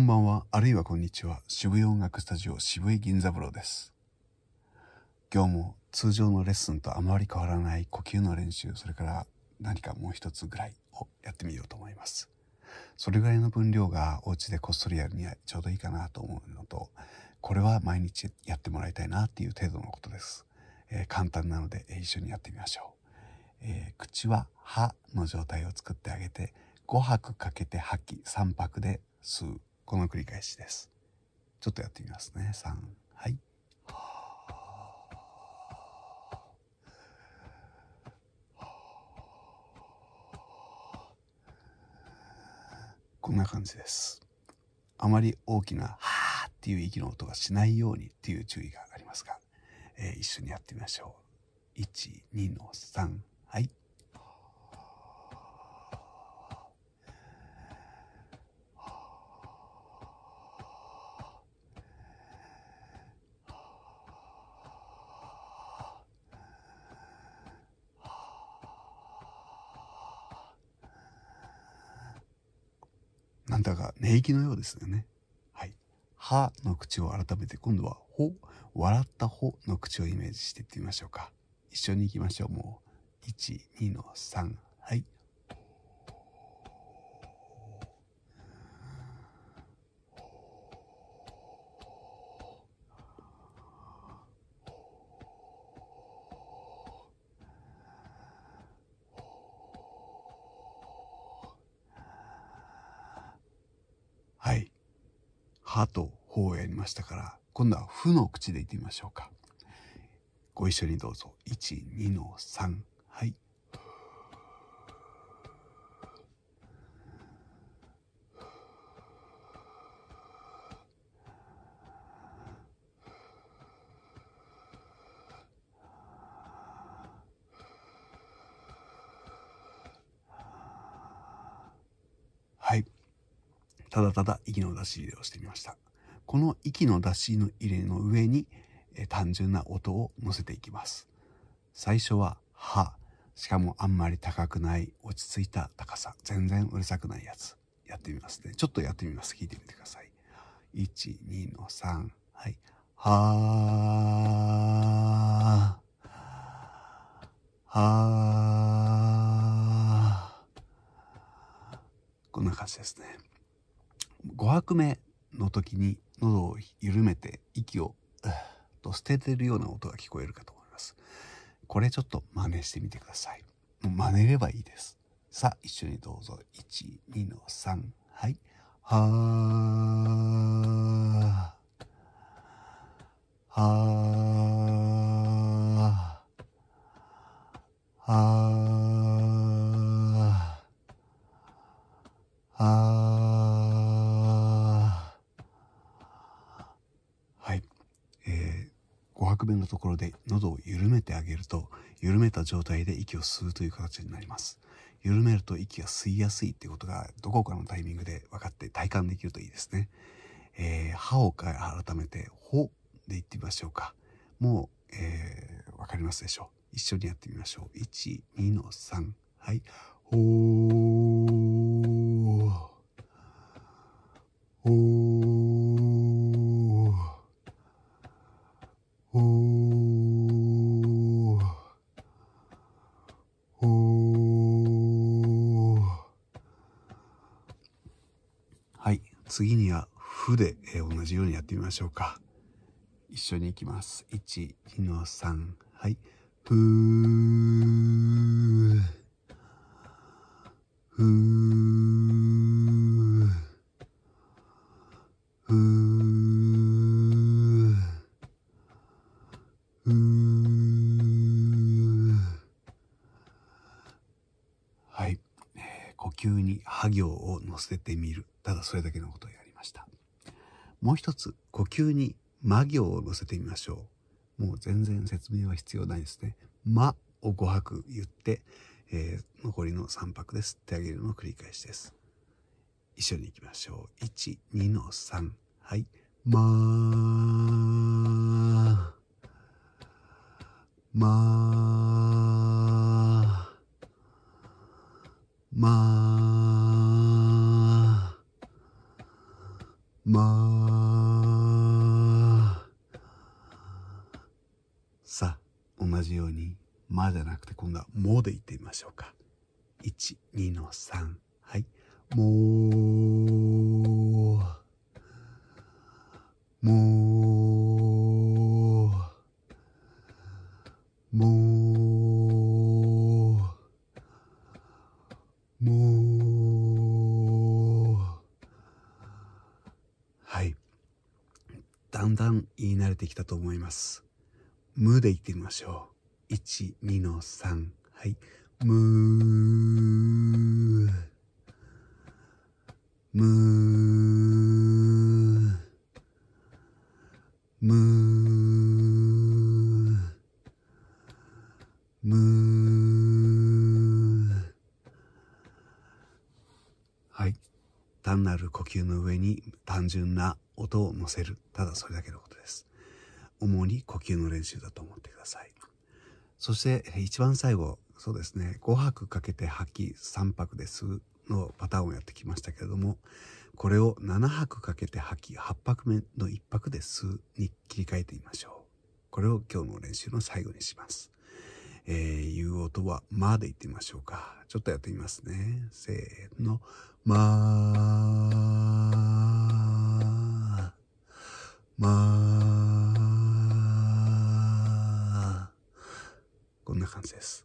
んばんは、あるいはこんにちは。渋谷音楽スタジオ渋井銀座風呂です。今日も通常のレッスンとあまり変わらない呼吸の練習、それから何かもう一つぐらいをやってみようと思います。それぐらいの分量がお家でこっそりやるにはちょうどいいかなと思うのと、これは毎日やってもらいたいなっていう程度のことです。えー簡単なので、一緒にやってみましょう。えー口は歯の状態を作ってあげて5拍かけて吐き3拍で吸うこの繰り返しです。ちょっとやってみますね。3はい。こんな感じです。あまり大きな「はーっていう息の音がしないようにっていう注意がありますが、えー一緒にやってみましょう。12の3はい。んだか寝息のようですよね。はい。歯の口を改めて今度はほ、笑ったほの口をイメージしていってみましょうか。一緒に行きましょう。もう、1、2の3。はい。はとほをやりましたから、今度はふの口で言ってみましょうか。ご一緒にどうぞ。1、2の3。はい。はい。ただただ息の出し入れをしてみました。この息の出し入れの上に、え単純な音を乗せていきます。最初は「は」しかもあんまり高くない落ち着いた高さ。全然うるさくないやつ。やってみますね。ちょっとやってみます。聞いてみてください。12の3はい。はー。はー。こんな感じですね。5拍目の時に喉を緩めて息をと捨ててるような音が聞こえるかと思います。これちょっと真似してみてください。真似ればいいです。さあ一緒にどうぞ。12の3はい。はー。はーはーはい。えー、5拍目のところで喉を緩めてあげると、緩めた状態で息を吸うという形になります。緩めると息が吸いやすいっていうことがどこかのタイミングで分かって体感できるといいですね。えー、歯を改めて、ほで言ってみましょうか。もう、えー、わかりますでしょう。一緒にやってみましょう。1、2の3。はい。ほー。ほー。次には、ふで、えー同じようにやってみましょうか。一緒に行きます。1、2の3。はい。ふー。ふー。ふー。ふー。はい、えー呼吸に歯行を乗せてみる。ただそれだけのことをやりました。もう一つ、呼吸に魔行を乗せてみましょう。もう全然説明は必要ないですね。まを5拍言って、えー残りの3拍で吸ってあげるのを繰り返しです。一緒に行きましょう。1、2の3。はい。まー。まー。同じように、まじゃなくて今度はもで言ってみましょうか。1、2の3。はい。もう、もう、もう、もう。はい。だんだん言い慣れてきたと思います。無で言ってみましょう。1、2の3。はい。むー。むー。むー。むー。はい。単なる呼吸の上に単純な音を乗せる。ただそれだけのことです。主に呼吸の練習だと思ってください。そして一番最後、そうですね、5拍かけて吐き3拍ですのパターンをやってきましたけれども、これを7拍かけて吐き8拍目の1拍で吸うに切り替えてみましょう。これを今日の練習の最後にします。えー、言う音は、まで言ってみましょうか。ちょっとやってみますね。せーの、まー、まー、こんな感じです。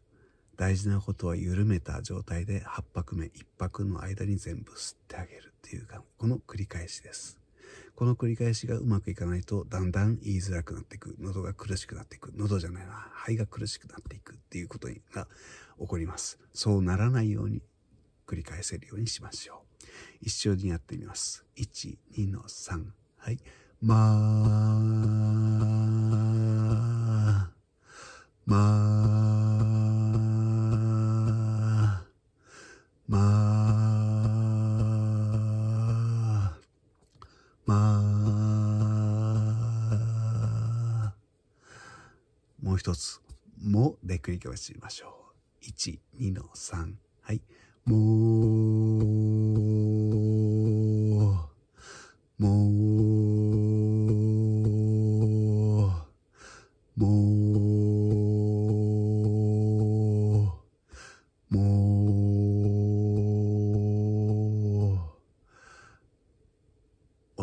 大事なことは緩めた状態で8拍目、1拍の間に全部吸ってあげるっていうか、この繰り返しです。この繰り返しがうまくいかないと、だんだん言いづらくなっていく。喉が苦しくなっていく。喉じゃないな。肺が苦しくなっていくっていうことが起こります。そうならないように繰り返せるようにしましょう。一緒にやってみます。1、2の3。はい。まー。まあ、まあ、まあ、もう一つ、もで繰り返しましょう。1、2の3。はい。もう、も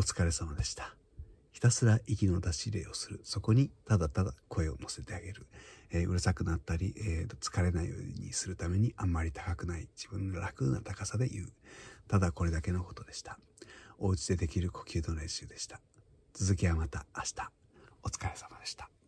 疲れ様でした。ひたすら息の出し入れをする。そこにただただ声を乗せてあげる。えー、うるさくなったり、えー、疲れないようにするためにあんまり高くない。自分の楽な高さで言う。ただこれだけのことでした。お家でできる呼吸の練習でした。続きはまた明日。お疲れ様でした。